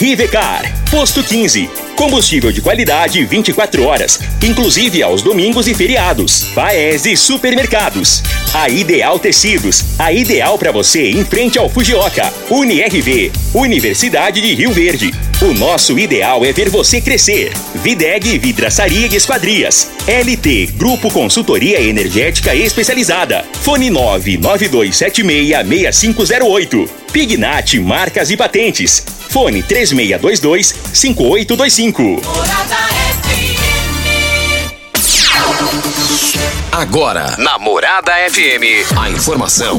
Rivecar, Posto 15. Combustível de qualidade 24 horas, inclusive aos domingos e feriados. Paese Supermercados. A Ideal Tecidos, a ideal para você em frente ao Fujioka. UniRV, Universidade de Rio Verde. O nosso ideal é ver você crescer. Videg Vidraçaria e Esquadrias. LT Grupo Consultoria Energética Especializada. Fone 992766508. Pignat Marcas e Patentes. Fone 3622-5825. Morada FM. Agora, na Morada FM, a informação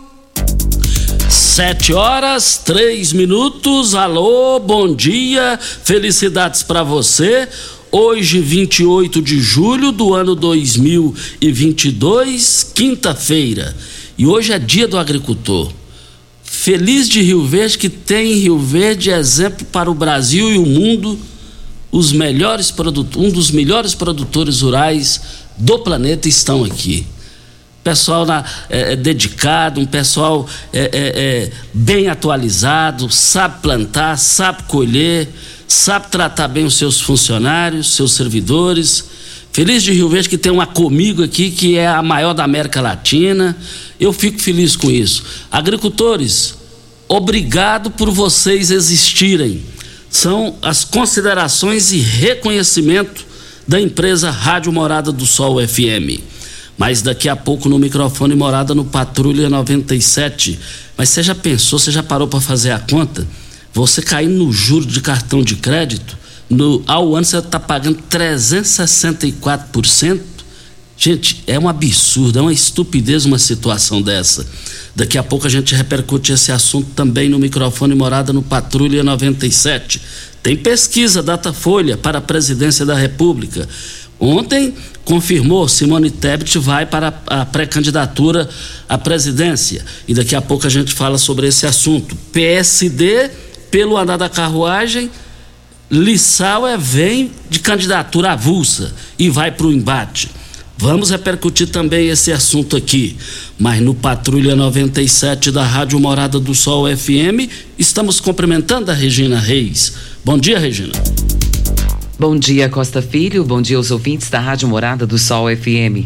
Sete horas, três minutos. Alô, bom dia, felicidades para você. Hoje, 28 de julho do ano 2022, quinta-feira. E hoje é dia do agricultor. Feliz de Rio Verde, que tem em Rio Verde exemplo para o Brasil e o mundo, os melhores um dos melhores produtores rurais do planeta estão aqui pessoal na, é, é, dedicado, um pessoal é, é, é, bem atualizado, sabe plantar, sabe colher, sabe tratar bem os seus funcionários, seus servidores. Feliz de Rio Verde que tem uma comigo aqui que é a maior da América Latina. Eu fico feliz com isso. Agricultores, obrigado por vocês existirem. São as considerações e reconhecimento da empresa Rádio Morada do Sol FM mas daqui a pouco no microfone morada no Patrulha 97. Mas você já pensou, você já parou para fazer a conta? Você caindo no juro de cartão de crédito, no, ao ano você está pagando 364%. Gente, é um absurdo, é uma estupidez uma situação dessa. Daqui a pouco a gente repercute esse assunto também no microfone morada no Patrulha 97. Tem pesquisa Datafolha para a presidência da República. Ontem confirmou Simone Tebet vai para a pré-candidatura à presidência. E daqui a pouco a gente fala sobre esse assunto. PSD, pelo andar da carruagem, Lissauer vem de candidatura avulsa e vai para o embate. Vamos repercutir também esse assunto aqui. Mas no Patrulha 97 da Rádio Morada do Sol FM, estamos cumprimentando a Regina Reis. Bom dia, Regina. Bom dia, Costa Filho. Bom dia aos ouvintes da Rádio Morada do Sol FM.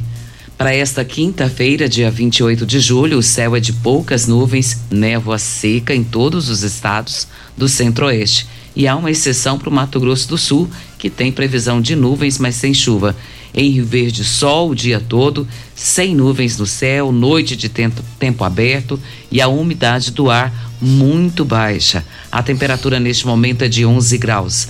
Para esta quinta-feira, dia 28 de julho, o céu é de poucas nuvens, névoa seca em todos os estados do Centro-Oeste. E há uma exceção para o Mato Grosso do Sul, que tem previsão de nuvens, mas sem chuva. Em Rio Verde, sol o dia todo, sem nuvens no céu, noite de tempo, aberto e a umidade do ar muito baixa. A temperatura neste momento é de 11 graus.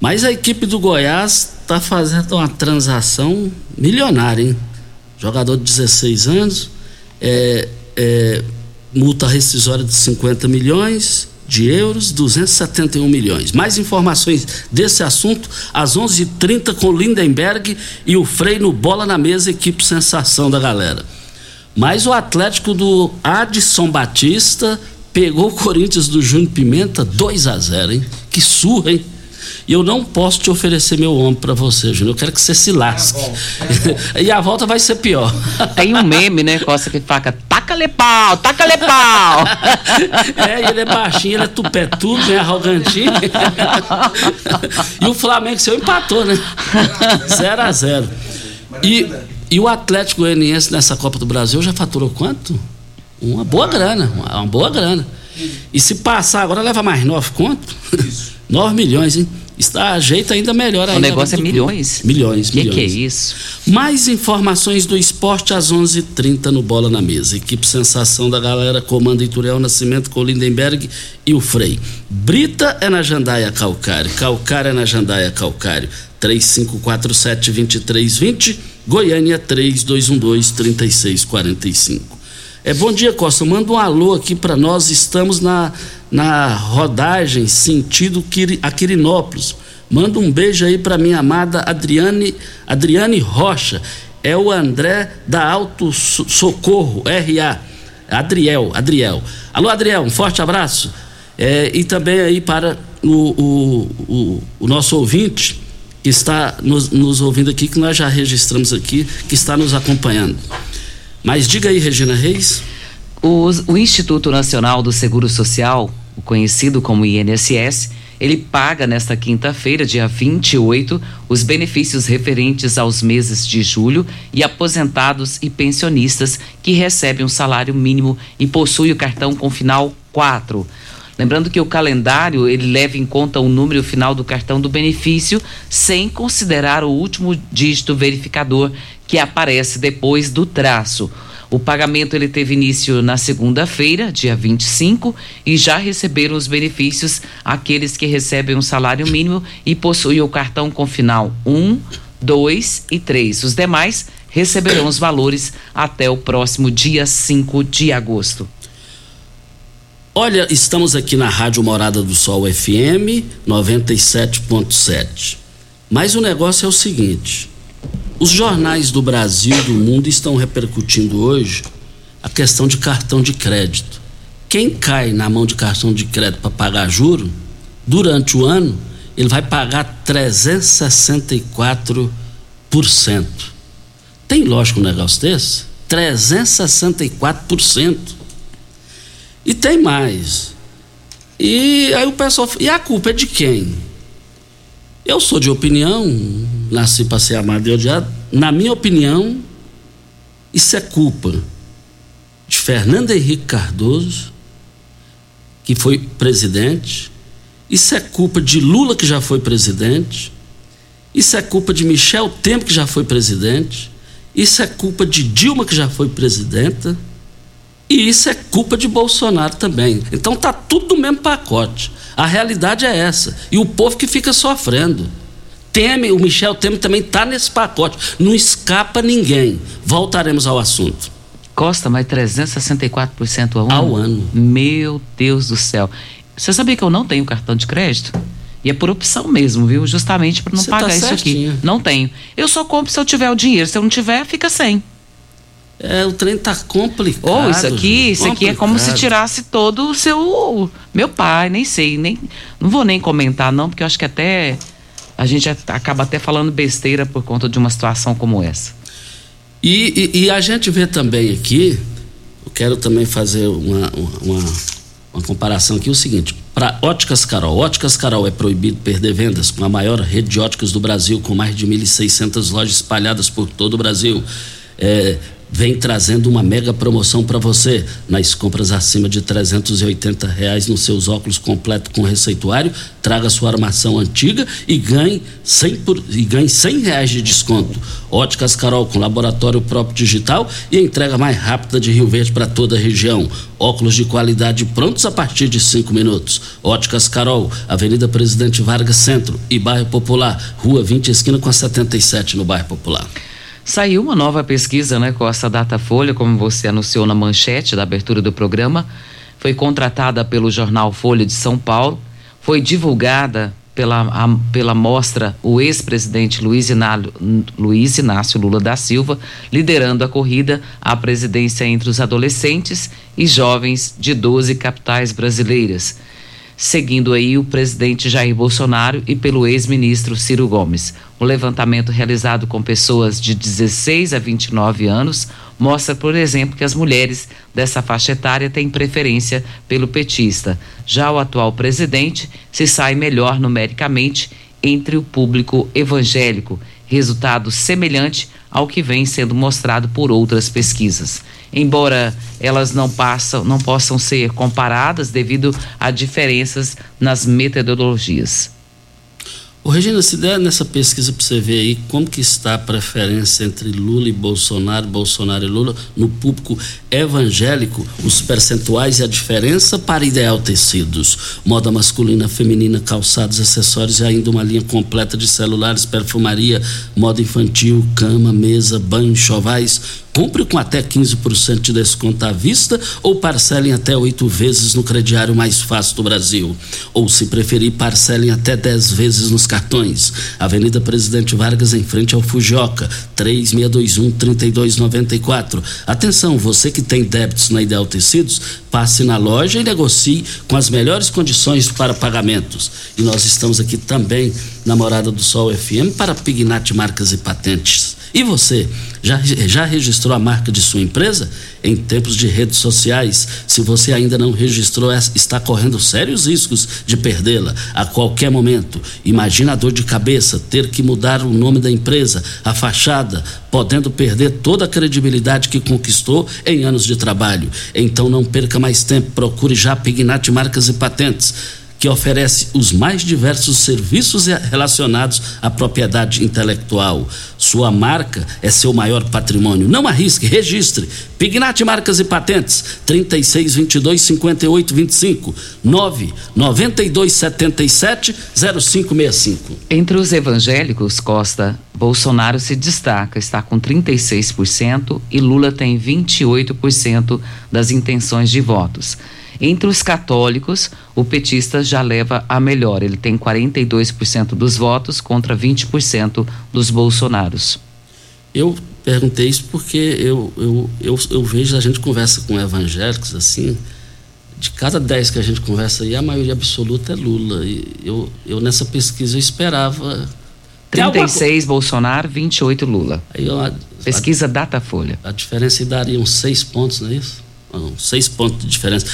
Mas a equipe do Goiás está fazendo uma transação milionária, hein? Jogador de 16 anos, é, é, multa rescisória de 50 milhões de euros, 271 milhões. Mais informações desse assunto às 11:30 h 30 com Lindenberg e o Frei no Bola na Mesa, equipe sensação da galera. Mas o Atlético do Adson Batista pegou o Corinthians do Júnior Pimenta 2 a 0 hein? Que surra, hein? E eu não posso te oferecer meu ombro para você, Júnior. Eu quero que você se lasque. É e a volta vai ser pior. Tem um meme, né, Costa, que faca, taca-lhe pau, taca-lhe pau. é, ele é baixinho, ele é tupetudo, bem arrogantinho. e o Flamengo seu empatou, né? 0 a 0 E, e o Atlético Goianiense nessa Copa do Brasil já faturou quanto? Uma boa grana, uma, boa grana. E se passar agora, leva mais nove conto? Isso. 9 milhões, hein? Está a jeito ainda melhor ainda. O negócio é milhões? Milhões, que milhões. que é isso? Mais informações do esporte às 11:30 h 30 no Bola na Mesa. Equipe Sensação da Galera comanda Ituriel Nascimento com Lindenberg e o Frei. Brita é na Jandaia Calcário, Calcário é na Jandaia Calcário. 3547-2320, Goiânia 3212-3645. É, bom dia, Costa. Manda um alô aqui para nós. Estamos na na rodagem sentido Aquirinópolis. Manda um beijo aí para minha amada Adriane, Adriane Rocha. É o André da Alto Socorro, RA. Adriel, Adriel. Alô, Adriel, um forte abraço. É, e também aí para o, o, o, o, nosso ouvinte que está nos, nos ouvindo aqui, que nós já registramos aqui, que está nos acompanhando. Mas diga aí, Regina Reis. O, o Instituto Nacional do Seguro Social, conhecido como INSS, ele paga nesta quinta-feira, dia 28, os benefícios referentes aos meses de julho e aposentados e pensionistas que recebem um salário mínimo e possuem o cartão com final 4. Lembrando que o calendário ele leva em conta o número final do cartão do benefício, sem considerar o último dígito verificador que aparece depois do traço. O pagamento ele teve início na segunda-feira, dia 25, e já receberam os benefícios aqueles que recebem um salário mínimo e possuem o cartão com final 1, 2 e 3. Os demais receberão os valores até o próximo dia 5 de agosto. Olha, estamos aqui na Rádio Morada do Sol FM 97.7. Mas o negócio é o seguinte: os jornais do Brasil e do mundo estão repercutindo hoje a questão de cartão de crédito. Quem cai na mão de cartão de crédito para pagar juro, durante o ano, ele vai pagar 364%. Tem lógico um negócio desse? 364%. E tem mais. E aí o pessoal. E a culpa é de quem? Eu sou de opinião, nasci para ser amado e odiado. Na minha opinião, isso é culpa de Fernando Henrique Cardoso, que foi presidente. Isso é culpa de Lula, que já foi presidente. Isso é culpa de Michel Temer, que já foi presidente. Isso é culpa de Dilma, que já foi presidenta. E isso é culpa de Bolsonaro também. Então tá tudo no mesmo pacote. A realidade é essa. E o povo que fica sofrendo. Temer, o Michel Temer também está nesse pacote. Não escapa ninguém. Voltaremos ao assunto. Costa, mas 364% ao ano? Ao ano. Meu Deus do céu. Você sabia que eu não tenho cartão de crédito? E é por opção mesmo, viu? Justamente para não Você tá pagar tá isso aqui. Não tenho. Eu só compro se eu tiver o dinheiro. Se eu não tiver, fica sem. É, o trem tá complicado. Ou oh, isso aqui, isso aqui é como se tirasse todo o seu. Meu pai, nem sei, nem. Não vou nem comentar, não, porque eu acho que até. A gente acaba até falando besteira por conta de uma situação como essa. E, e, e a gente vê também aqui, eu quero também fazer uma, uma, uma comparação aqui, o seguinte, para Óticas Carol, Óticas Carol é proibido perder vendas com a maior rede de óticas do Brasil, com mais de 1.600 lojas espalhadas por todo o Brasil. É, vem trazendo uma mega promoção para você nas compras acima de 380 reais nos seus óculos completo com receituário. Traga sua armação antiga e ganhe 100, por, e ganhe 100 reais de desconto. Óticas Carol com laboratório próprio digital e entrega mais rápida de Rio Verde para toda a região. Óculos de qualidade prontos a partir de 5 minutos. Óticas Carol, Avenida Presidente Vargas Centro e Bairro Popular, Rua 20 esquina com a 77 no Bairro Popular. Saiu uma nova pesquisa, né, com essa Datafolha, como você anunciou na manchete da abertura do programa. Foi contratada pelo jornal Folha de São Paulo, foi divulgada pela, a, pela mostra o ex-presidente Luiz Luiz Inácio Lula da Silva, liderando a corrida à presidência entre os adolescentes e jovens de 12 capitais brasileiras seguindo aí o presidente Jair Bolsonaro e pelo ex-ministro Ciro Gomes. O levantamento realizado com pessoas de 16 a 29 anos mostra, por exemplo, que as mulheres dessa faixa etária têm preferência pelo petista. Já o atual presidente se sai melhor numericamente entre o público evangélico, resultado semelhante ao que vem sendo mostrado por outras pesquisas. Embora elas não, passam, não possam ser comparadas devido a diferenças nas metodologias. Ô, Regina, se der nessa pesquisa para você ver aí como que está a preferência entre Lula e Bolsonaro, Bolsonaro e Lula, no público evangélico, os percentuais e a diferença para ideal tecidos, moda masculina, feminina, calçados, acessórios e ainda uma linha completa de celulares, perfumaria, moda infantil, cama, mesa, banho, chovais, Compre com até 15% de desconto à vista ou parcelem até oito vezes no crediário mais fácil do Brasil. Ou, se preferir, parcelem até 10 vezes nos cartões. Avenida Presidente Vargas, em frente ao Fujioka, 3621-3294. Atenção, você que tem débitos na Ideal Tecidos, passe na loja e negocie com as melhores condições para pagamentos. E nós estamos aqui também na Morada do Sol FM para Pignat Marcas e Patentes. E você, já, já registrou a marca de sua empresa? Em tempos de redes sociais, se você ainda não registrou, está correndo sérios riscos de perdê-la a qualquer momento. Imagina a dor de cabeça, ter que mudar o nome da empresa, a fachada, podendo perder toda a credibilidade que conquistou em anos de trabalho. Então não perca mais tempo, procure já Pignat Marcas e Patentes que oferece os mais diversos serviços relacionados à propriedade intelectual. Sua marca é seu maior patrimônio. Não arrisque, registre. Pignat Marcas e Patentes, 3622 5825 99277 0565. Entre os evangélicos, Costa, Bolsonaro se destaca, está com 36% e Lula tem 28% das intenções de votos. Entre os católicos, o petista já leva a melhor. Ele tem 42% dos votos contra 20% dos bolsonaros. Eu perguntei isso porque eu, eu, eu, eu vejo, a gente conversa com evangélicos assim, de cada 10 que a gente conversa aí, a maioria absoluta é Lula. E eu, eu nessa pesquisa eu esperava. 36 alguma... Bolsonaro, 28 Lula. Eu, pesquisa a, Datafolha. A diferença daria uns seis pontos, não é isso? Não, seis pontos de diferença.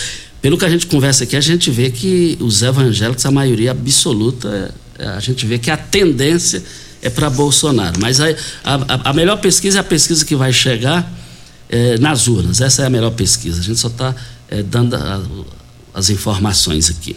Pelo que a gente conversa aqui, a gente vê que os evangélicos, a maioria absoluta, é, a gente vê que a tendência é para Bolsonaro. Mas a, a, a, melhor pesquisa é a pesquisa que vai chegar é, nas urnas. Essa é a melhor pesquisa. A gente só está é, dando a, as informações aqui.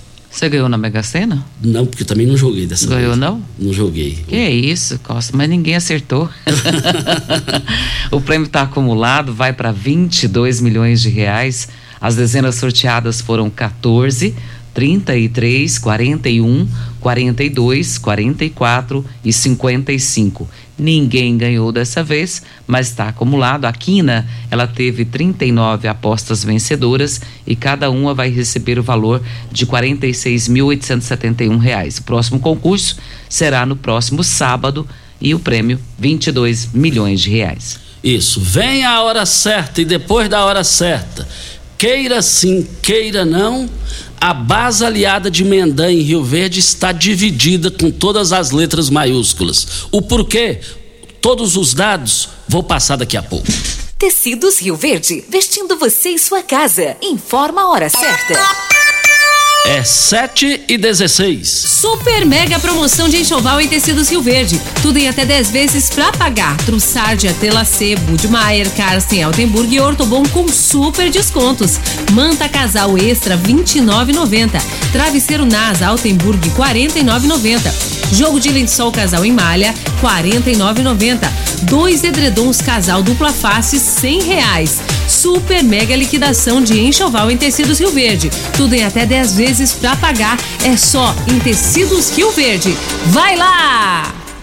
Você ganhou na Mega Sena? Não, porque também não joguei dessa ganhou, vez. Ganhou não? Não joguei. Que é isso, Costa, mas ninguém acertou. o prêmio está acumulado, vai para 22 milhões de reais. As dezenas sorteadas foram 14, 33, 41, 42, 44 e 55. Ninguém ganhou dessa vez, mas está acumulado. A Quina, ela teve 39 apostas vencedoras e cada uma vai receber o valor de R$ 46.871. O próximo concurso será no próximo sábado e o prêmio 22 milhões de reais. Isso, vem a hora certa e depois da hora certa. Queira sim, queira não, a base aliada de Mendan em Rio Verde está dividida com todas as letras maiúsculas. O porquê? Todos os dados vou passar daqui a pouco. Tecidos Rio Verde, vestindo você e sua casa. Informa a hora certa. É 7 e 16. Super mega promoção de enxoval em tecidos Rio Verde. Tudo em até 10 vezes pra pagar. Trussardia, Telacê, Budmeier, Carsten, Altenburg e Ortobon com super descontos. Manta casal extra 29,90. Travesseiro NASA Altenburg 49,90. Jogo de lençol casal em malha 49,90. Dois edredons casal dupla face 100 reais. Super mega liquidação de enxoval em tecidos Rio Verde. Tudo em até 10 vezes pra pagar. É só em tecidos Rio Verde. Vai lá!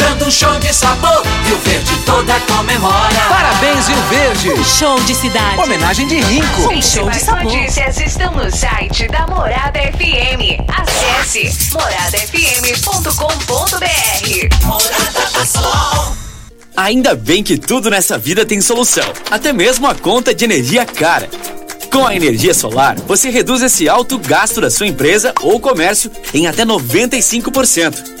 dando um show de sabor. Rio Verde toda comemora. Parabéns, Rio Verde. Um show de cidade. Homenagem de rico. Um show de sabor. notícias estão no site da Morada FM. Acesse moradafm.com.br. Morada do Sol. Ainda bem que tudo nessa vida tem solução, até mesmo a conta de energia cara. Com a energia solar, você reduz esse alto gasto da sua empresa ou comércio em até 95%.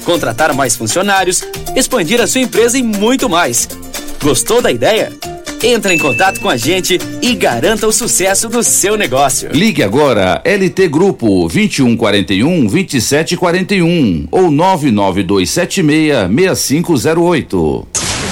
contratar mais funcionários, expandir a sua empresa e muito mais. Gostou da ideia? Entre em contato com a gente e garanta o sucesso do seu negócio. Ligue agora LT Grupo 2141 2741 ou 99276 6508.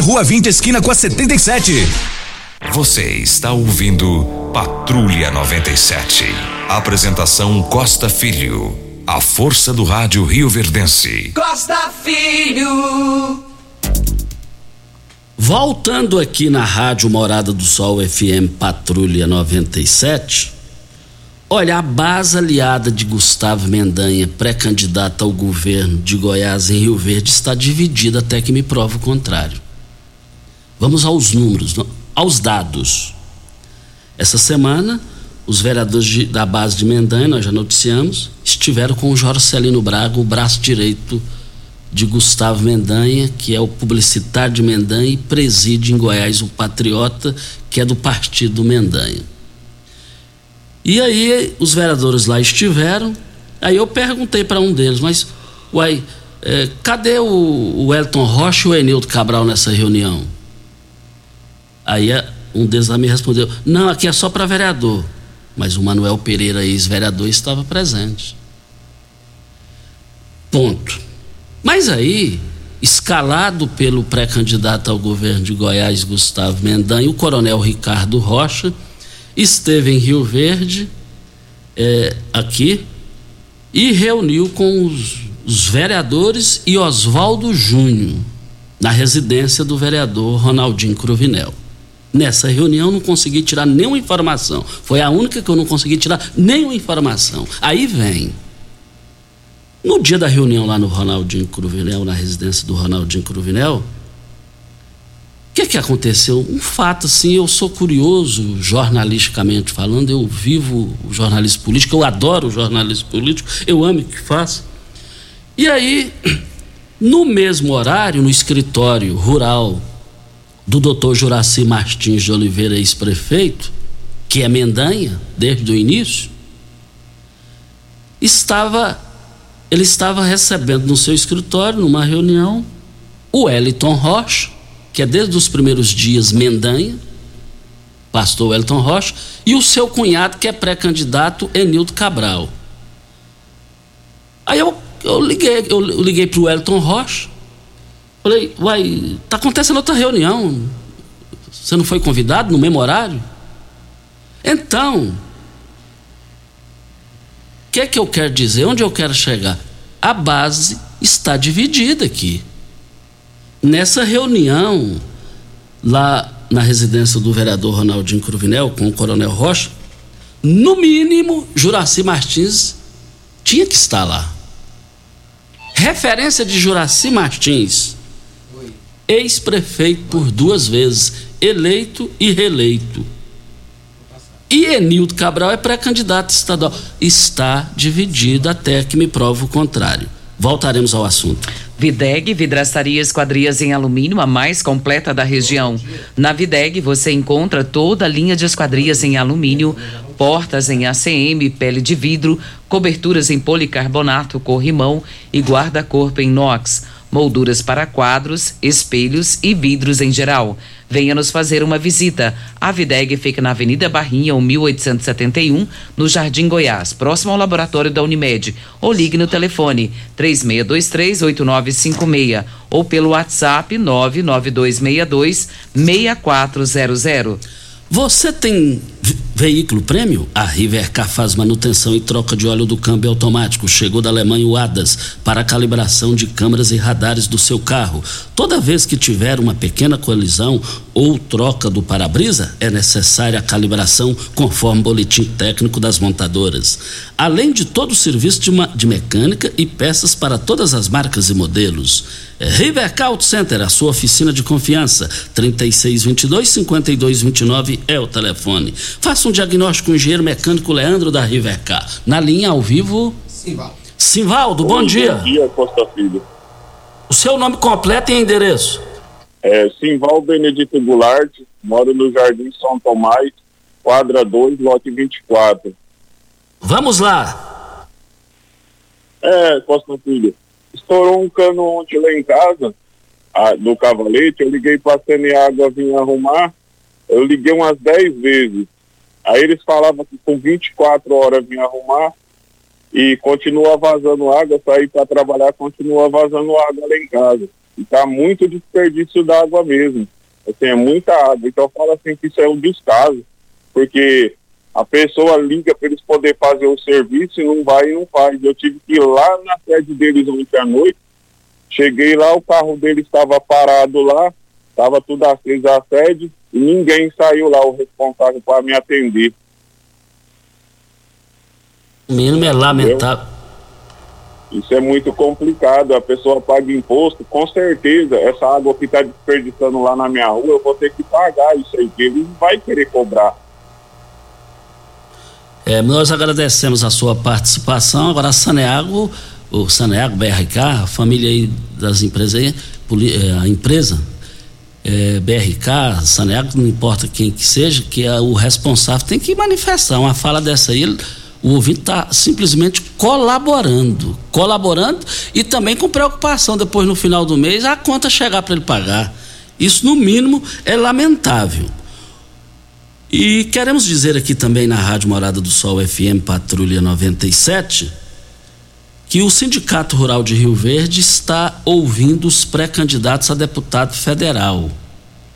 Rua 20, esquina com a 77. Você está ouvindo Patrulha 97. Apresentação Costa Filho. A força do rádio Rio Verdense. Costa Filho. Voltando aqui na Rádio Morada do Sol FM Patrulha 97. Olha, a base aliada de Gustavo Mendanha, pré-candidato ao governo de Goiás em Rio Verde, está dividida até que me prove o contrário. Vamos aos números, aos dados. Essa semana, os vereadores de, da base de Mendanha, nós já noticiamos, estiveram com o Jorcelino Braga, o braço direito de Gustavo Mendanha, que é o publicitário de Mendanha e preside em Goiás o Patriota, que é do partido Mendanha. E aí os vereadores lá estiveram, aí eu perguntei para um deles, mas, uai, é, cadê o, o Elton Rocha e o Enildo Cabral nessa reunião? Aí um deles lá me respondeu: não, aqui é só para vereador. Mas o Manuel Pereira, ex-vereador, estava presente. Ponto. Mas aí, escalado pelo pré-candidato ao governo de Goiás, Gustavo Mendanha, o coronel Ricardo Rocha, esteve em Rio Verde, é, aqui, e reuniu com os, os vereadores e Oswaldo Júnior, na residência do vereador Ronaldinho Cruvinel. Nessa reunião não consegui tirar nenhuma informação. Foi a única que eu não consegui tirar nenhuma informação. Aí vem. No dia da reunião lá no Ronaldinho Cruvinel, na residência do Ronaldinho Cruvinel, o que que aconteceu? Um fato assim, eu sou curioso jornalisticamente falando, eu vivo o jornalismo político, eu adoro o jornalismo político, eu amo o que faço. E aí, no mesmo horário, no escritório rural do doutor Juraci Martins de Oliveira, ex-prefeito, que é Mendanha, desde o início, estava ele estava recebendo no seu escritório, numa reunião, o Eliton Rocha, que é desde os primeiros dias Mendanha, pastor Eliton Rocha, e o seu cunhado, que é pré-candidato, Enildo Cabral. Aí eu, eu liguei, eu liguei para o Elton Rocha, falei, uai, tá acontecendo outra reunião. Você não foi convidado no mesmo horário? Então, o que é que eu quero dizer? Onde eu quero chegar? A base está dividida aqui. Nessa reunião, lá na residência do vereador Ronaldinho Cruvinel, com o Coronel Rocha, no mínimo, Juraci Martins tinha que estar lá. Referência de Juraci Martins, ex-prefeito por duas vezes, eleito e reeleito e Enildo Cabral é pré-candidato estadual. Está dividido até que me prove o contrário. Voltaremos ao assunto. Videg, vidraçaria esquadrias em alumínio, a mais completa da região. Na Videg você encontra toda a linha de esquadrias em alumínio, portas em ACM, pele de vidro, coberturas em policarbonato, corrimão e guarda-corpo em inox molduras para quadros, espelhos e vidros em geral. Venha nos fazer uma visita. A Videg fica na Avenida Barrinha, 1871, no Jardim Goiás, próximo ao laboratório da Unimed. Ou ligue no telefone 36238956 ou pelo WhatsApp 99262 6400. Você tem veículo prêmio? A Rivercar faz manutenção e troca de óleo do câmbio automático. Chegou da Alemanha o ADAS para calibração de câmeras e radares do seu carro. Toda vez que tiver uma pequena colisão ou troca do para-brisa, é necessária a calibração conforme o boletim técnico das montadoras. Além de todo o serviço de, de mecânica e peças para todas as marcas e modelos. Rivercar Auto Center, a sua oficina de confiança. 3622-5229 é o telefone. Faça um diagnóstico com o engenheiro mecânico Leandro da Rivercar. Na linha ao vivo. Simvaldo. Simvaldo, bom, bom dia. Bom dia, Costa Filho. O seu nome completo e endereço? É Simval Benedito Goulart, moro no Jardim São Tomás, quadra 2, lote 24. Vamos lá. É, Costa Filho estourou um cano ontem lá em casa, a, do cavalete, eu liguei para a Água vir arrumar, eu liguei umas 10 vezes. Aí eles falavam que com 24 horas vinha arrumar e continua vazando água, sair para trabalhar, continua vazando água lá em casa. E tá muito desperdício d'água mesmo. Assim, é muita água. Então eu falo assim que isso é um descaso, porque a pessoa liga para eles poderem fazer o serviço e não vai e não faz. Eu tive que ir lá na sede deles ontem à noite. Cheguei lá, o carro deles estava parado lá, estava tudo aceso a sede e ninguém saiu lá, o responsável para me atender. O mínimo é lamentável. Isso é muito complicado, a pessoa paga imposto, com certeza, essa água que está desperdiçando lá na minha rua, eu vou ter que pagar isso aí, que ele vai querer cobrar. É, nós agradecemos a sua participação. Agora, a Saneago, o Saneago BRK, a família aí das empresas aí, é, a empresa é, BRK, Saneago, não importa quem que seja, que é o responsável tem que manifestar. Uma fala dessa aí, o ouvinte está simplesmente colaborando, colaborando e também com preocupação depois no final do mês a conta chegar para ele pagar. Isso, no mínimo, é lamentável. E queremos dizer aqui também na Rádio Morada do Sol FM Patrulha 97 que o Sindicato Rural de Rio Verde está ouvindo os pré-candidatos a deputado federal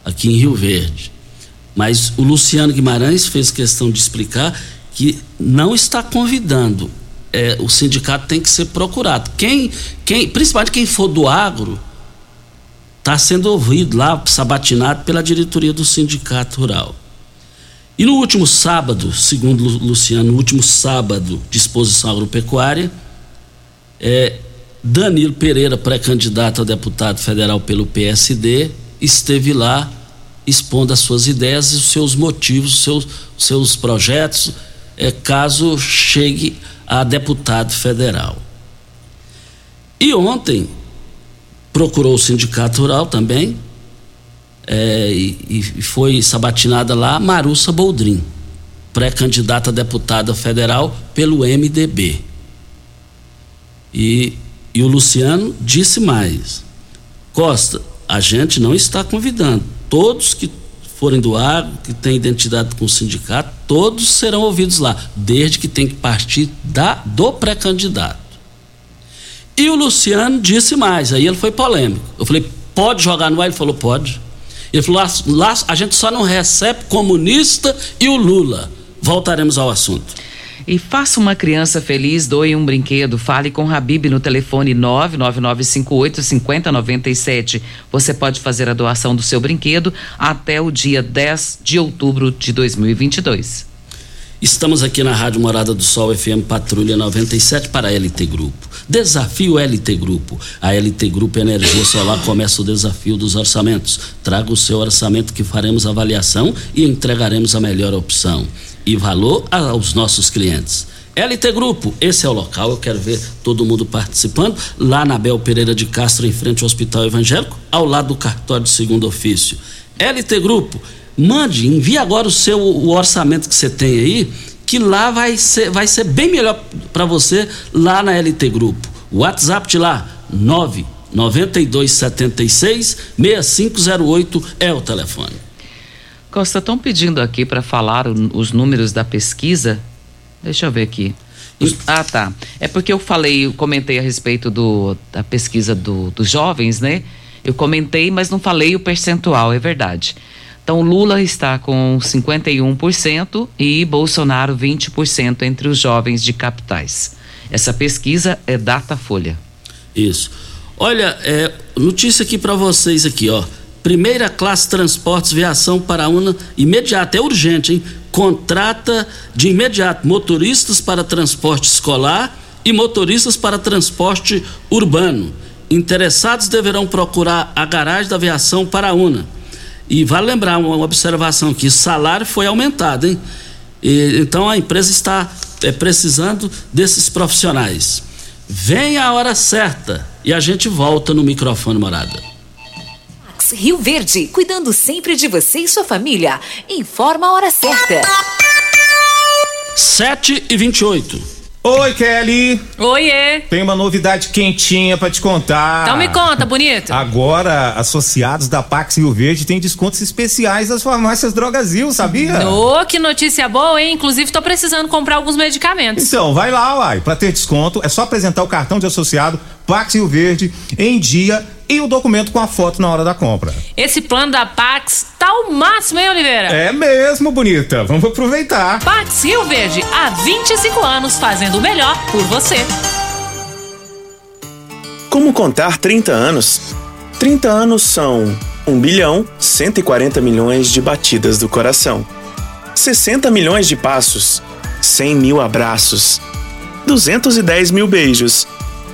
aqui em Rio Verde. Mas o Luciano Guimarães fez questão de explicar que não está convidando. É, o sindicato tem que ser procurado. Quem, quem, principalmente quem for do agro, está sendo ouvido lá, sabatinado pela diretoria do Sindicato Rural. E no último sábado, segundo Luciano, no último sábado de exposição agropecuária, É, Danilo Pereira, pré-candidato a deputado federal pelo PSD, esteve lá expondo as suas ideias e os seus motivos, os seus, seus projetos, é, caso chegue a deputado federal. E ontem procurou o Sindicato Rural também, é, e, e, foi sabatinada lá Marussa Boldrin, pré-candidata a deputada federal pelo MDB. E, e o Luciano disse mais: Costa, a gente não está convidando. Todos que forem do agro, que têm identidade com o sindicato, todos serão ouvidos lá, desde que tem que partir da, do pré-candidato. E o Luciano disse mais, aí ele foi polêmico. Eu falei, pode jogar no ar? Ele falou, pode. Ele falou, lá, lá a gente só não recebe comunista e o Lula. Voltaremos ao assunto. E faça uma criança feliz, doe um brinquedo. Fale com Habib no telefone 999585097. Você pode fazer a doação do seu brinquedo até o dia 10 de outubro de 2022. Estamos aqui na Rádio Morada do Sol FM Patrulha 97 para a LT Grupo. Desafio LT Grupo. A LT Grupo Energia Solar começa o desafio dos orçamentos. Traga o seu orçamento que faremos avaliação e entregaremos a melhor opção e valor aos nossos clientes. LT Grupo, esse é o local, eu quero ver todo mundo participando, lá na Bel Pereira de Castro, em frente ao Hospital Evangélico, ao lado do cartório de segundo ofício. LT Grupo, mande, envie agora o seu o orçamento que você tem aí, que lá vai ser, vai ser bem melhor para você lá na LT Grupo. WhatsApp de lá, 9 9276 6508 é o telefone. Costa, estão pedindo aqui para falar o, os números da pesquisa. Deixa eu ver aqui. Ah, tá. É porque eu falei, eu comentei a respeito do, da pesquisa do, dos jovens, né? Eu comentei, mas não falei o percentual, é verdade. Então, Lula está com 51% e Bolsonaro 20% entre os jovens de capitais. Essa pesquisa é Datafolha. Isso. Olha, é, notícia aqui para vocês aqui, ó. Primeira classe transportes viação para una imediata, é urgente, hein? Contrata de imediato motoristas para transporte escolar e motoristas para transporte urbano. Interessados deverão procurar a garagem da aviação para a UNA. E vale lembrar uma observação que o salário foi aumentado, hein? E, então a empresa está é, precisando desses profissionais. Vem a hora certa e a gente volta no microfone morada. Rio Verde, cuidando sempre de você e sua família. Informa a hora certa. 7 e 28. Oi, Kelly. Oiê. Tem uma novidade quentinha para te contar. Então me conta, bonito. Agora, associados da Pax Rio Verde têm descontos especiais das farmácias Drogazil, sabia? Ô, oh, que notícia boa, hein? Inclusive, tô precisando comprar alguns medicamentos. Então, vai lá, uai. Pra ter desconto, é só apresentar o cartão de associado Pax Rio Verde em dia e o documento com a foto na hora da compra. Esse plano da Pax tá o máximo, hein, Oliveira? É mesmo, bonita. Vamos aproveitar. Pax Rio Verde, há 25 anos fazendo o melhor por você. Como contar 30 anos? 30 anos são 1 bilhão 140 milhões de batidas do coração, 60 milhões de passos, 100 mil abraços, 210 mil beijos,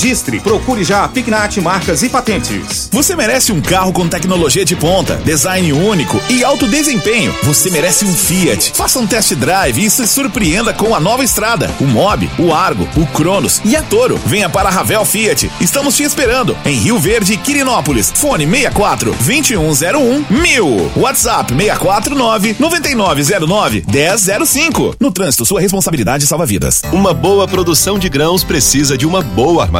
registre, procure já a Pignat Marcas e Patentes. Você merece um carro com tecnologia de ponta, design único e alto desempenho. Você merece um Fiat. Faça um test drive e se surpreenda com a nova estrada, o Mob, o Argo, o Cronos e a Toro. Venha para a Ravel Fiat. Estamos te esperando em Rio Verde, Quirinópolis. Fone 64 2101 1000. WhatsApp 649 9909 1005. No trânsito, sua responsabilidade salva vidas. Uma boa produção de grãos precisa de uma boa armazenagem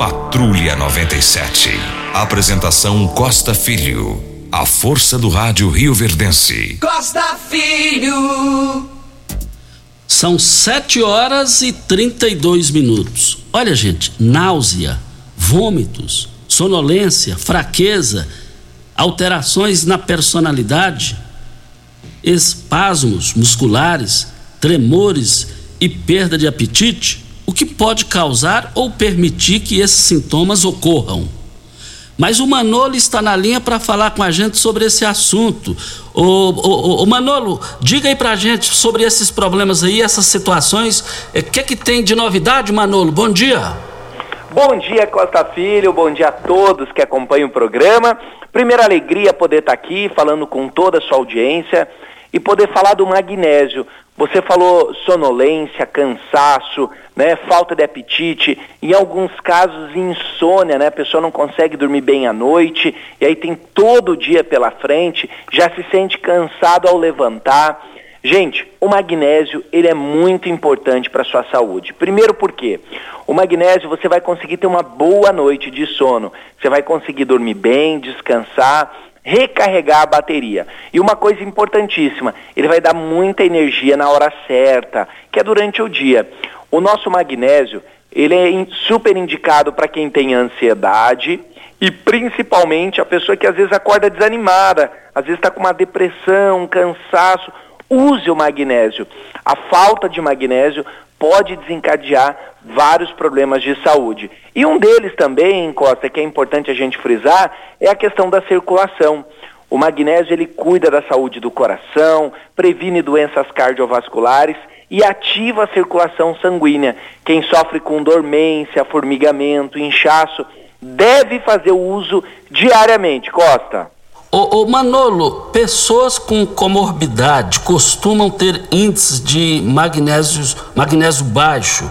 Patrulha 97. Apresentação Costa Filho. A força do rádio Rio Verdense. Costa Filho. São 7 horas e 32 minutos. Olha, gente, náusea, vômitos, sonolência, fraqueza, alterações na personalidade, espasmos musculares, tremores e perda de apetite, o que pode causar ou permitir que esses sintomas ocorram. Mas o Manolo está na linha para falar com a gente sobre esse assunto. Ô, ô, ô, Manolo, diga aí para a gente sobre esses problemas aí, essas situações. O que, que tem de novidade, Manolo? Bom dia. Bom dia, Costa Filho. Bom dia a todos que acompanham o programa. Primeira alegria poder estar aqui falando com toda a sua audiência e poder falar do magnésio. Você falou sonolência, cansaço, né, falta de apetite, em alguns casos insônia, né, a pessoa não consegue dormir bem à noite, e aí tem todo o dia pela frente, já se sente cansado ao levantar. Gente, o magnésio, ele é muito importante para a sua saúde. Primeiro porque o magnésio você vai conseguir ter uma boa noite de sono. Você vai conseguir dormir bem, descansar, recarregar a bateria. E uma coisa importantíssima, ele vai dar muita energia na hora certa, que é durante o dia. O nosso magnésio, ele é super indicado para quem tem ansiedade e principalmente a pessoa que às vezes acorda desanimada, às vezes está com uma depressão, um cansaço. Use o magnésio. A falta de magnésio pode desencadear vários problemas de saúde. E um deles também, Costa, que é importante a gente frisar, é a questão da circulação. O magnésio ele cuida da saúde do coração, previne doenças cardiovasculares e ativa a circulação sanguínea. Quem sofre com dormência, formigamento, inchaço, deve fazer o uso diariamente, Costa. Ô, Manolo, pessoas com comorbidade costumam ter índices de magnésio, magnésio baixo.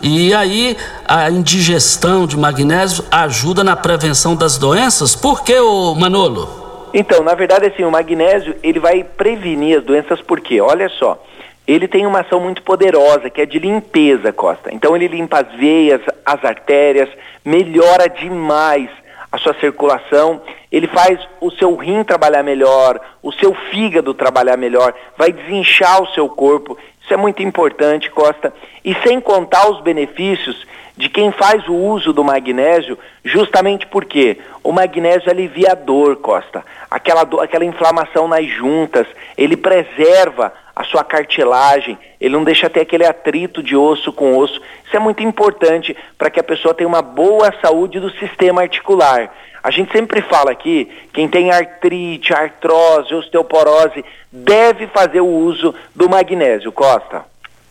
E aí a indigestão de magnésio ajuda na prevenção das doenças? Por que, ô Manolo? Então, na verdade, assim, o magnésio ele vai prevenir as doenças porque, olha só, ele tem uma ação muito poderosa, que é de limpeza, Costa. Então ele limpa as veias, as artérias, melhora demais a sua circulação, ele faz o seu rim trabalhar melhor, o seu fígado trabalhar melhor, vai desinchar o seu corpo. Isso é muito importante, Costa. E sem contar os benefícios de quem faz o uso do magnésio, justamente porque o magnésio alivia a dor, Costa. Aquela, aquela inflamação nas juntas, ele preserva a sua cartilagem, ele não deixa ter aquele atrito de osso com osso. Isso é muito importante para que a pessoa tenha uma boa saúde do sistema articular. A gente sempre fala aqui, quem tem artrite, artrose, osteoporose, deve fazer o uso do magnésio, Costa.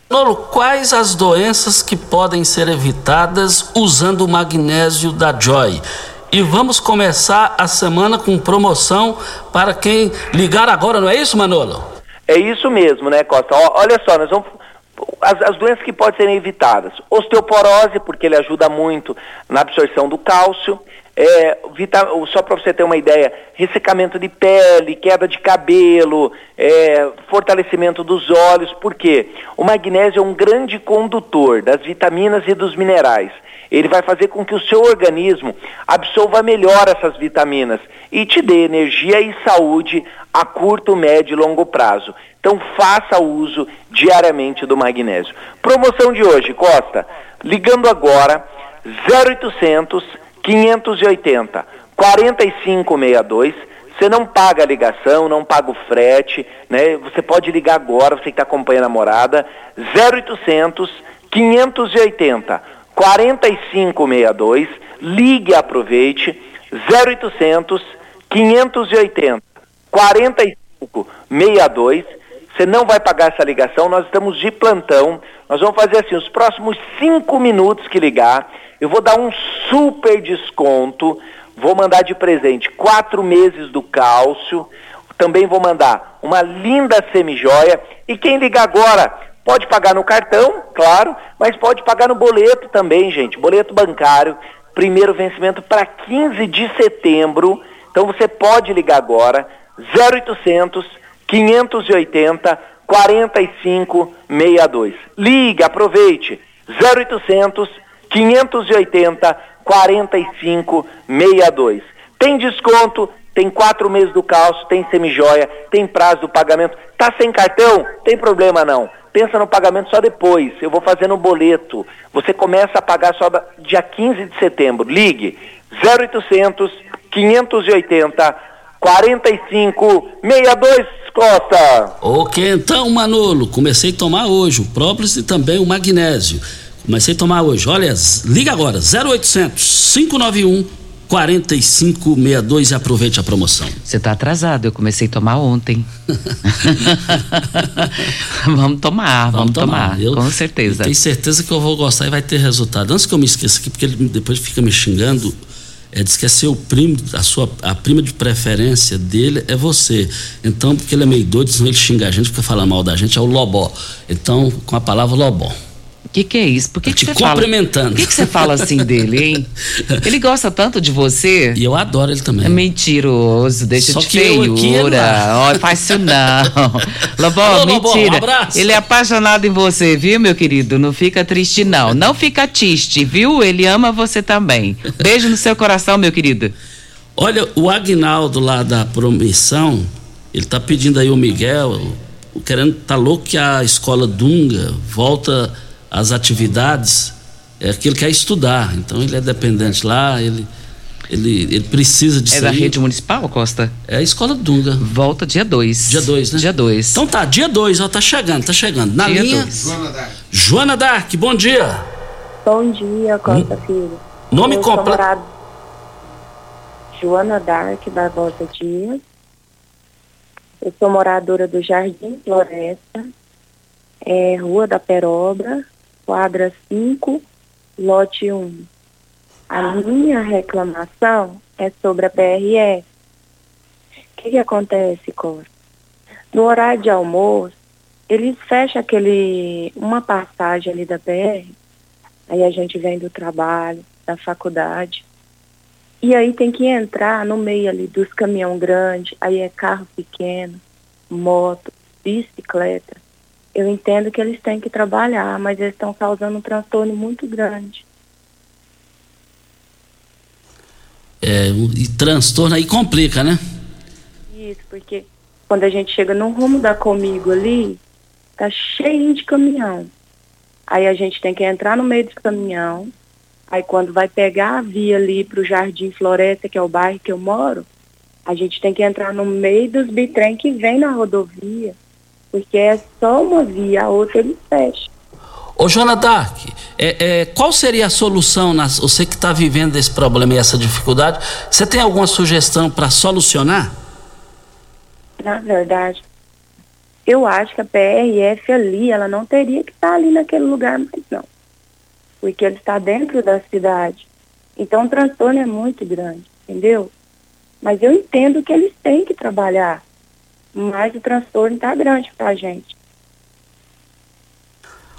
Lolo, quais as doenças que podem ser evitadas usando o magnésio da Joy? E vamos começar a semana com promoção para quem ligar agora, não é isso, Manolo? É isso mesmo, né, Costa? olha só, nós vamos as, as doenças que podem serem evitadas. Osteoporose, porque ele ajuda muito na absorção do cálcio. É, vita, só para você ter uma ideia, ressecamento de pele, queda de cabelo, é, fortalecimento dos olhos, por quê? O magnésio é um grande condutor das vitaminas e dos minerais. Ele vai fazer com que o seu organismo absorva melhor essas vitaminas e te dê energia e saúde a curto, médio e longo prazo. Então faça uso diariamente do magnésio. Promoção de hoje, Costa, ligando agora 0800 580 4562. Você não paga a ligação, não paga o frete, né? Você pode ligar agora, você que está acompanhando a morada, 0800 580 4562. Ligue, aproveite, 0800 580 4562. Você não vai pagar essa ligação, nós estamos de plantão. Nós vamos fazer assim, os próximos cinco minutos que ligar, eu vou dar um super desconto, vou mandar de presente quatro meses do cálcio, também vou mandar uma linda semijoia e quem ligar agora pode pagar no cartão, claro, mas pode pagar no boleto também, gente, boleto bancário, primeiro vencimento para 15 de setembro, então você pode ligar agora, 0800 580 4562. Ligue, aproveite, 0800 580 4562. Tem desconto, tem quatro meses do calço, tem semijoia, tem prazo do pagamento. Tá sem cartão? Tem problema não. Pensa no pagamento só depois. Eu vou fazer no boleto. Você começa a pagar só dia 15 de setembro. Ligue 0800 580 4562 Costa. Ok, então, Manolo, comecei a tomar hoje o própolis e também o magnésio. Comecei a tomar hoje. Olha, liga agora, 0800 591 4562 e aproveite a promoção. Você está atrasado, eu comecei a tomar ontem. vamos tomar, vamos, vamos tomar, tomar. Eu, com certeza. Tenho certeza que eu vou gostar e vai ter resultado. Antes que eu me esqueça aqui, porque ele depois fica me xingando, é, diz que é seu primo, a sua a prima de preferência dele é você. Então, porque ele é meio doido, senão ele xinga a gente, fica falando mal da gente, é o lobó. Então, com a palavra lobó. O que, que é isso? Por que, que você cumprimentando. Por que, que você fala assim dele, hein? Ele gosta tanto de você. E eu adoro ele também. É mentiroso, deixa Só de feiura. Ó, faz isso não. Lobó, mentira. Um ele é apaixonado em você, viu, meu querido? Não fica triste, não. Não fica triste, viu? Ele ama você também. Beijo no seu coração, meu querido. Olha, o Agnaldo lá da Promissão, ele tá pedindo aí o Miguel, querendo, tá louco que a escola Dunga volta as atividades, é aquilo que quer estudar. Então ele é dependente lá, ele, ele, ele precisa de É da rede municipal, Costa? É a escola Dunga. Volta dia 2. Dia 2, né? Dia 2. Então tá, dia 2, ó, tá chegando, tá chegando. Na dia linha. Dois. Joana Dark. Joana Dark, bom dia. Bom dia, Costa hum. Filho. Nome completo. Joana Dark Barbosa Dias. Eu sou moradora do Jardim Floresta, é, Rua da Perobra, quadra 5, lote 1. A minha reclamação é sobre a PRF. O que, que acontece, Cor? No horário de almoço, eles fecham aquele, uma passagem ali da PR, aí a gente vem do trabalho, da faculdade, e aí tem que entrar no meio ali dos caminhão grande, aí é carro pequeno, moto, bicicleta eu entendo que eles têm que trabalhar, mas eles estão causando um transtorno muito grande. É, e transtorno aí complica, né? Isso, porque quando a gente chega no rumo da Comigo ali, tá cheio de caminhão. Aí a gente tem que entrar no meio do caminhão. Aí quando vai pegar a via ali para o Jardim Floresta, que é o bairro que eu moro, a gente tem que entrar no meio dos bitrem que vem na rodovia porque é só uma via, a outra ele fecha. Ô, Joana Dark, é, é, qual seria a solução, nas, você que está vivendo esse problema e essa dificuldade, você tem alguma sugestão para solucionar? Na verdade, eu acho que a PRF ali, ela não teria que estar tá ali naquele lugar mais não. Porque ele está dentro da cidade. Então o transtorno é muito grande, entendeu? Mas eu entendo que eles têm que trabalhar mas o transtorno está grande para a gente.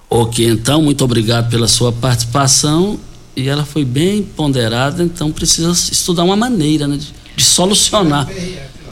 Ok, então, muito obrigado pela sua participação. E ela foi bem ponderada, então precisa estudar uma maneira né, de, de solucionar.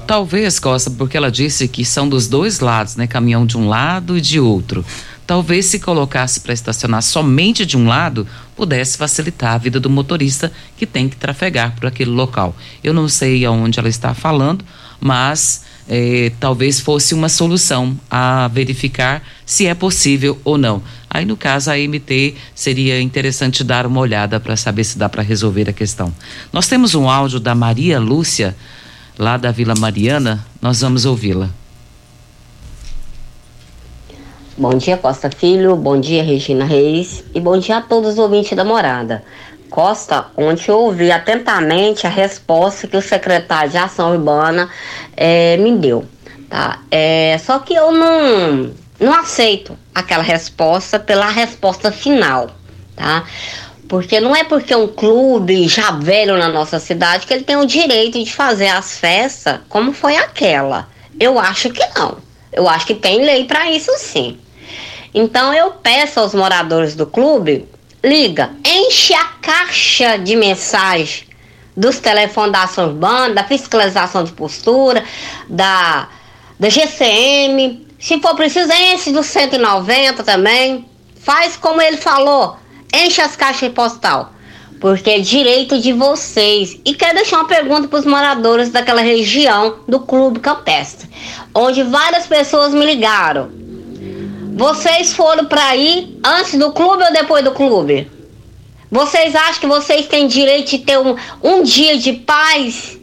Talvez, Costa, porque ela disse que são dos dois lados, né? Caminhão de um lado e de outro. Talvez se colocasse para estacionar somente de um lado, pudesse facilitar a vida do motorista que tem que trafegar por aquele local. Eu não sei aonde ela está falando, mas eh, talvez fosse uma solução a verificar se é possível ou não. Aí, no caso, a MT seria interessante dar uma olhada para saber se dá para resolver a questão. Nós temos um áudio da Maria Lúcia, lá da Vila Mariana, nós vamos ouvi-la. Bom dia, Costa Filho. Bom dia, Regina Reis. E bom dia a todos os ouvintes da morada. Costa, ontem eu ouvi atentamente a resposta que o secretário de Ação Urbana eh, me deu. Tá? É, só que eu não, não aceito aquela resposta pela resposta final. Tá? Porque não é porque um clube já velho na nossa cidade que ele tem o direito de fazer as festas como foi aquela. Eu acho que não. Eu acho que tem lei para isso sim. Então eu peço aos moradores do clube, liga, enche a caixa de mensagem dos telefones da ação urbana, da fiscalização de postura, da, da GCM. Se for preciso, enche do 190 também. Faz como ele falou, enche as caixas postal. Porque é direito de vocês. E quero deixar uma pergunta para os moradores daquela região do Clube Campestre, onde várias pessoas me ligaram vocês foram para ir antes do clube ou depois do clube? Vocês acham que vocês têm direito de ter um, um dia de paz?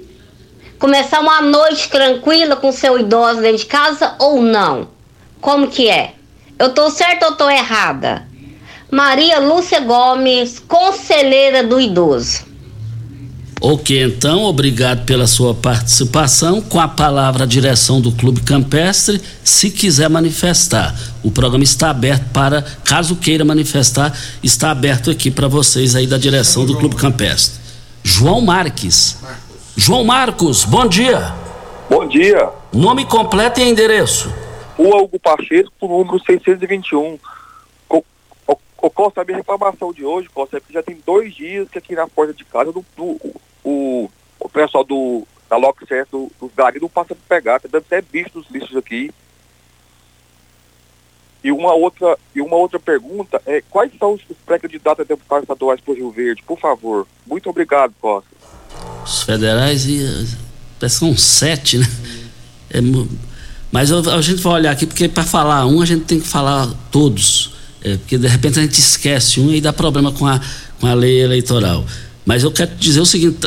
Começar uma noite tranquila com seu idoso dentro de casa ou não? Como que é? Eu tô certa ou tô errada? Maria Lúcia Gomes, conselheira do idoso. Ok, então, obrigado pela sua participação. Com a palavra a direção do Clube Campestre, se quiser manifestar. O programa está aberto para, caso queira manifestar, está aberto aqui para vocês aí da direção do Clube Campestre. João Marques. João Marcos, bom dia. Bom dia. Nome completo e endereço. Rua Hugo Pacheco, número 621. O Costa, a minha reclamação de hoje, Costa, é que já tem dois dias que aqui na porta de casa do, do o, o pessoal do, da Loxess, do, dos garis, não passa para pegar, tá dando até bicho dos lixos aqui. E uma outra, e uma outra pergunta é quais são os pré-candidatos a deputados estaduais por Rio Verde, por favor. Muito obrigado, Costa. Os federais e são sete, né? É, mas a, gente vai olhar aqui, porque para falar um, a gente tem que falar todos. É, porque de repente a gente esquece um e dá problema com a, com a lei eleitoral. Mas eu quero dizer o seguinte: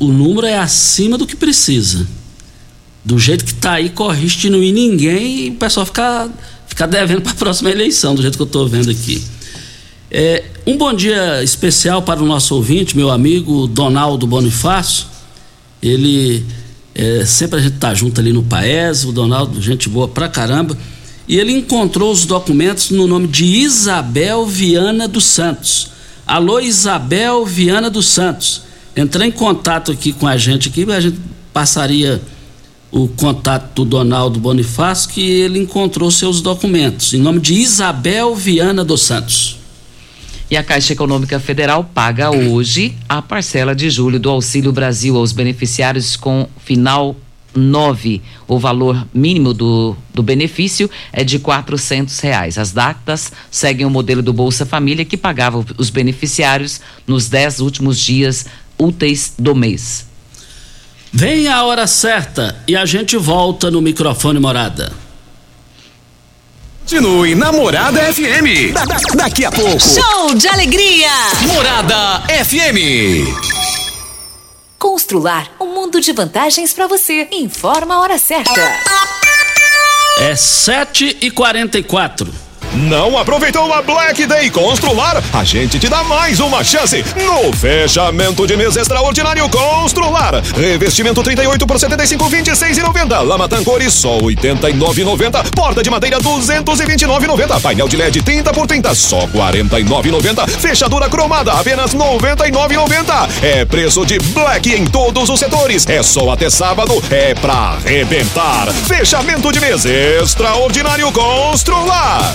o número é acima do que precisa. Do jeito que está aí, corre risco de não ir ninguém e o pessoal ficar, ficar devendo para a próxima eleição, do jeito que eu estou vendo aqui. É, um bom dia especial para o nosso ouvinte, meu amigo Donaldo Bonifácio. Ele é, sempre a gente tá junto ali no Paes, o Donaldo, gente boa pra caramba e ele encontrou os documentos no nome de Isabel Viana dos Santos. Alô, Isabel Viana dos Santos. Entrei em contato aqui com a gente aqui, a gente passaria o contato do Donaldo Bonifácio, que ele encontrou seus documentos, em nome de Isabel Viana dos Santos. E a Caixa Econômica Federal paga hoje a parcela de julho do Auxílio Brasil aos beneficiários com final 9. O valor mínimo do, do benefício é de quatrocentos reais. As datas seguem o modelo do Bolsa Família que pagava os beneficiários nos dez últimos dias úteis do mês. Vem a hora certa e a gente volta no microfone morada. Continue na Morada FM. Da, da, daqui a pouco. Show de alegria! Morada FM. Constrular um mundo de vantagens para você. Informa a hora certa. É 7 e 44 não aproveitou a Black Day Constrular? A gente te dá mais uma chance no fechamento de mês extraordinário Constrular. Revestimento 38 por 75, 26 e 90. Lama Tancori só 89,90. Porta de madeira 229,90. Painel de LED 30 por 30 só 49,90. Fechadura cromada apenas 99,90. É preço de Black em todos os setores. É só até sábado. É pra arrebentar. Fechamento de mês extraordinário Constrular.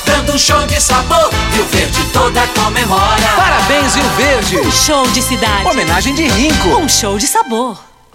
um show de sabor. Rio Verde toda comemora. Parabéns, Rio Verde. Um show de cidade. Homenagem de Rinco. Um show de sabor.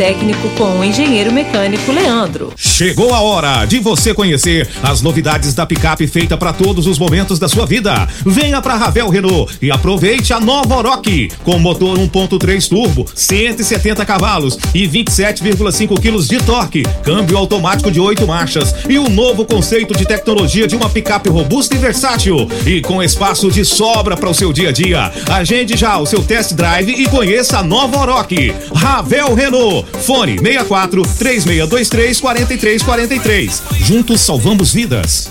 técnico com o engenheiro mecânico Leandro. Chegou a hora de você conhecer as novidades da picape feita para todos os momentos da sua vida. Venha para Ravel Renault e aproveite a nova Oroch com motor 1.3 turbo, 170 cavalos e 27,5 quilos de torque, câmbio automático de 8 marchas e um novo conceito de tecnologia de uma picape robusta e versátil e com espaço de sobra para o seu dia a dia. Agende já o seu test drive e conheça a nova Oroch. Ravel Renault. Fone 64 3623 4343. Juntos salvamos vidas.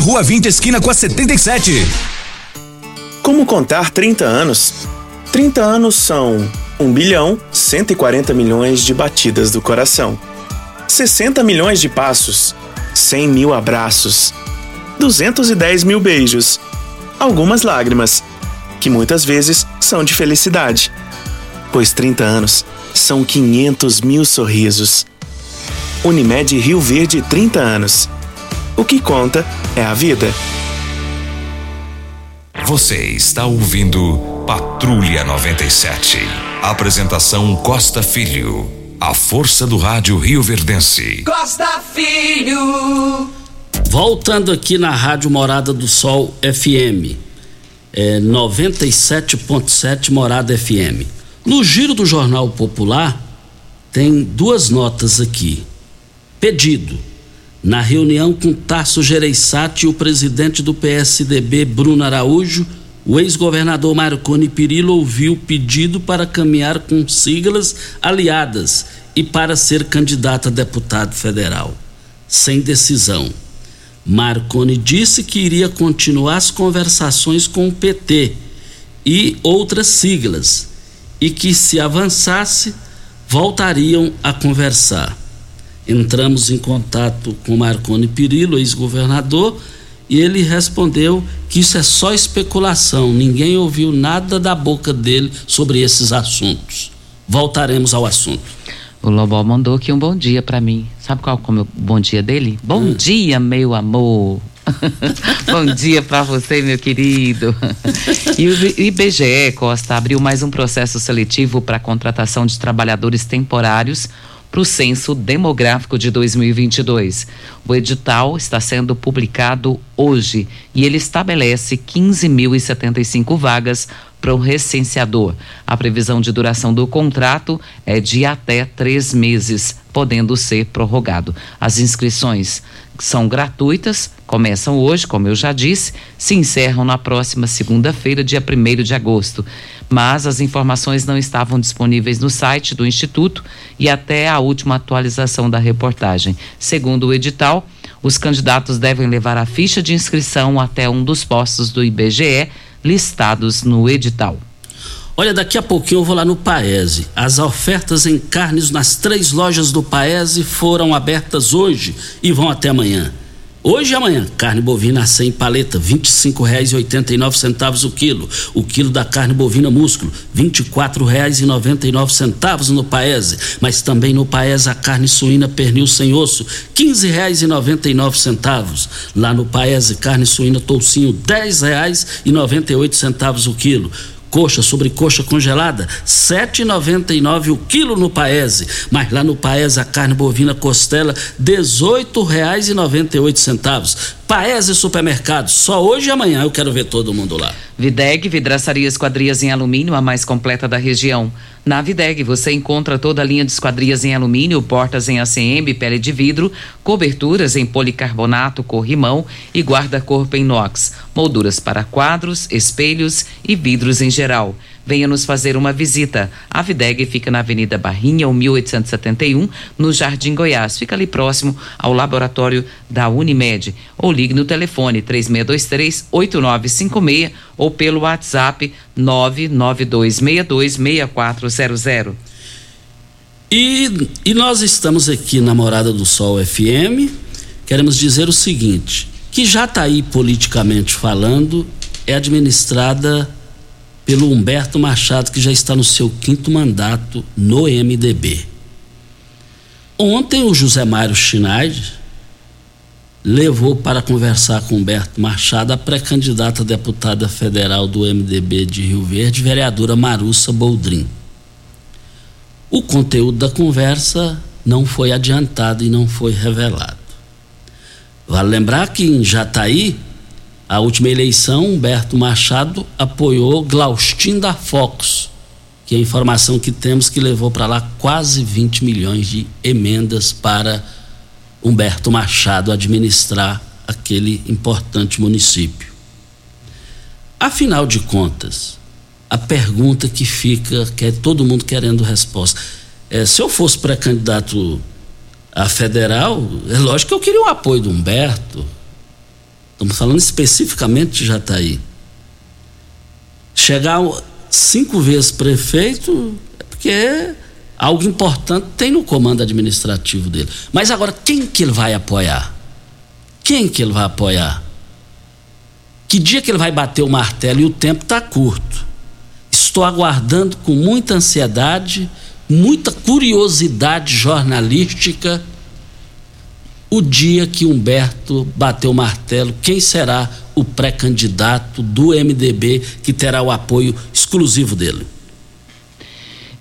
Rua 20, esquina com a 77. Como contar 30 anos? 30 anos são 1 bilhão 140 milhões de batidas do coração, 60 milhões de passos, 100 mil abraços, 210 mil beijos, algumas lágrimas, que muitas vezes são de felicidade, pois 30 anos são 500 mil sorrisos. Unimed Rio Verde 30 anos. O que conta é a vida. Você está ouvindo Patrulha 97. Apresentação Costa Filho. A força do rádio Rio Verdense. Costa Filho. Voltando aqui na Rádio Morada do Sol FM. É 97.7 Morada FM. No giro do Jornal Popular, tem duas notas aqui. Pedido. Na reunião com Tasso Gereissati e o presidente do PSDB, Bruno Araújo, o ex-governador Marconi Perillo ouviu o pedido para caminhar com siglas aliadas e para ser candidato a deputado federal. Sem decisão. Marconi disse que iria continuar as conversações com o PT e outras siglas e que, se avançasse, voltariam a conversar. Entramos em contato com Marconi Perillo, ex-governador, e ele respondeu que isso é só especulação, ninguém ouviu nada da boca dele sobre esses assuntos. Voltaremos ao assunto. O Lobó mandou aqui um bom dia para mim. Sabe qual é o bom dia dele? Bom hum. dia, meu amor. Bom dia para você, meu querido. E o IBGE Costa abriu mais um processo seletivo para a contratação de trabalhadores temporários para o censo demográfico de 2022. O edital está sendo publicado hoje e ele estabelece 15.075 vagas para o recenseador. A previsão de duração do contrato é de até três meses, podendo ser prorrogado. As inscrições são gratuitas, começam hoje, como eu já disse, se encerram na próxima segunda-feira, dia 1 de agosto. Mas as informações não estavam disponíveis no site do Instituto e até a última atualização da reportagem. Segundo o edital, os candidatos devem levar a ficha de inscrição até um dos postos do IBGE listados no edital. Olha, daqui a pouquinho eu vou lá no Paese. As ofertas em carnes nas três lojas do Paese foram abertas hoje e vão até amanhã. Hoje e amanhã, carne bovina 100 paleta, R$ 25,89 o quilo. O quilo da carne bovina músculo, R$ 24,99 no Paese. Mas também no Paese a carne suína pernil sem osso, R$ 15,99. Lá no Paese, carne suína toucinho, R$ 10,98 o quilo. Coxa sobre coxa congelada, R$ 7,99 o quilo no Paese. Mas lá no Paese a carne bovina costela, R$ 18,98. Paese Supermercados, só hoje e amanhã eu quero ver todo mundo lá. Videg, vidraçaria esquadrias em alumínio, a mais completa da região. Na Videg você encontra toda a linha de esquadrias em alumínio, portas em ACM, pele de vidro, coberturas em policarbonato, corrimão e guarda-corpo em inox, molduras para quadros, espelhos e vidros em geral venha nos fazer uma visita. A Videg fica na Avenida Barrinha, 1871, no Jardim Goiás. Fica ali próximo ao laboratório da Unimed. Ou ligue no telefone 3623-8956 ou pelo WhatsApp 992626400. E, e nós estamos aqui na Morada do Sol FM. Queremos dizer o seguinte: que já está aí politicamente falando, é administrada pelo Humberto Machado, que já está no seu quinto mandato no MDB. Ontem o José Mário Schneid levou para conversar com Humberto Machado a pré-candidata deputada federal do MDB de Rio Verde, vereadora Marussa Boldrin. O conteúdo da conversa não foi adiantado e não foi revelado. Vale lembrar que em Jataí, a última eleição, Humberto Machado apoiou Glaustin da Fox, que é a informação que temos que levou para lá quase 20 milhões de emendas para Humberto Machado administrar aquele importante município. Afinal de contas, a pergunta que fica, que é todo mundo querendo resposta, é, se eu fosse pré-candidato a federal, é lógico que eu queria o apoio do Humberto, Estamos falando especificamente de Jataí. Chegar cinco vezes prefeito é porque algo importante tem no comando administrativo dele. Mas agora, quem que ele vai apoiar? Quem que ele vai apoiar? Que dia que ele vai bater o martelo e o tempo está curto. Estou aguardando com muita ansiedade, muita curiosidade jornalística o dia que Humberto bateu o martelo, quem será o pré-candidato do MDB que terá o apoio exclusivo dele.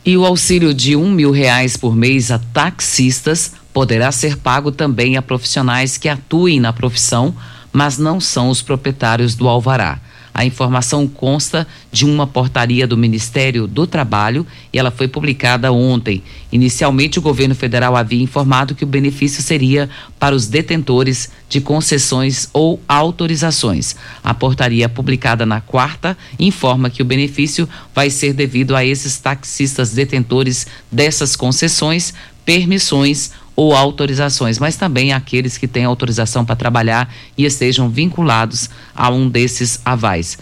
E o auxílio de um mil reais por mês a taxistas poderá ser pago também a profissionais que atuem na profissão, mas não são os proprietários do alvará. A informação consta de uma portaria do Ministério do Trabalho e ela foi publicada ontem. Inicialmente, o governo federal havia informado que o benefício seria para os detentores de concessões ou autorizações. A portaria publicada na quarta informa que o benefício vai ser devido a esses taxistas detentores dessas concessões, permissões ou autorizações, mas também aqueles que têm autorização para trabalhar e estejam vinculados a um desses avais.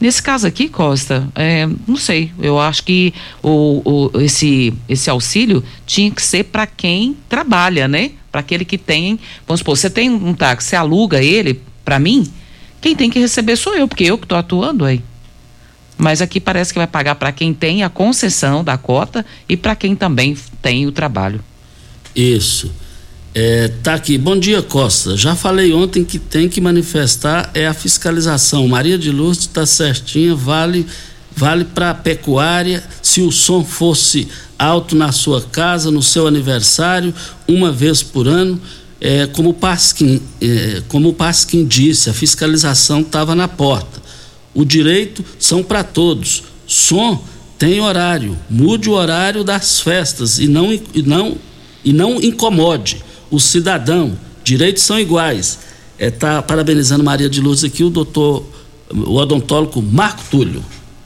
Nesse caso aqui, Costa, é, não sei, eu acho que o, o, esse, esse auxílio tinha que ser para quem trabalha, né? Para aquele que tem, vamos supor, você tem um táxi, você aluga ele para mim, quem tem que receber sou eu, porque eu que estou atuando aí. Mas aqui parece que vai pagar para quem tem a concessão da cota e para quem também tem o trabalho. Isso. É, tá aqui. Bom dia, Costa. Já falei ontem que tem que manifestar é a fiscalização. Maria de Lourdes está certinha, vale vale para pecuária. Se o som fosse alto na sua casa, no seu aniversário, uma vez por ano, é, como o Pasquim, é, como o Pasquim disse, a fiscalização estava na porta. O direito são para todos. Som tem horário. Mude o horário das festas e não, e não e não incomode o cidadão. Direitos são iguais. Está é, tá parabenizando Maria de Luz aqui o doutor, o odontólogo Marco Túlio.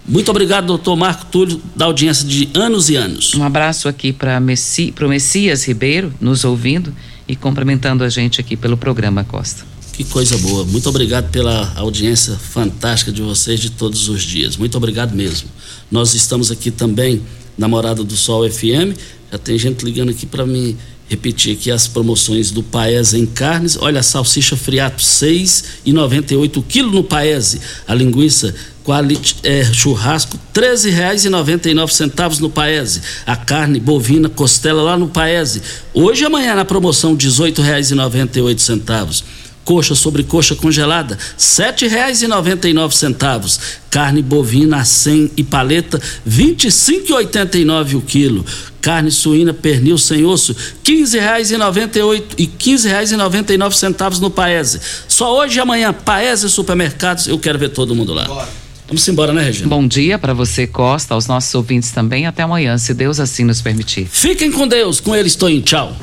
Muito obrigado, doutor Marco Túlio, da audiência de anos e anos. Um abraço aqui para Messi, o Messias Ribeiro, nos ouvindo e cumprimentando a gente aqui pelo programa Costa. Que coisa boa. Muito obrigado pela audiência fantástica de vocês de todos os dias. Muito obrigado mesmo. Nós estamos aqui também na Morada do Sol FM já tem gente ligando aqui para me Repetir aqui as promoções do Paese em carnes. Olha, a salsicha friato, R$ 6,98 o quilo no Paese. A linguiça quality, é, churrasco, R$ 13,99 no Paese. A carne bovina costela lá no Paese. Hoje e amanhã na promoção, R$ 18,98 coxa sobre coxa congelada, R$ 7,99. Carne bovina a 100 e paleta, R$ 25,89 o quilo. Carne suína pernil sem osso, R$ 15,98 e R$ 15,99 no Paese. Só hoje e amanhã, Paese Supermercados, eu quero ver todo mundo lá. Bora. Vamos embora, né, Regina? Bom dia para você, Costa, aos nossos ouvintes também. Até amanhã, se Deus assim nos permitir. Fiquem com Deus, com ele estou em tchau.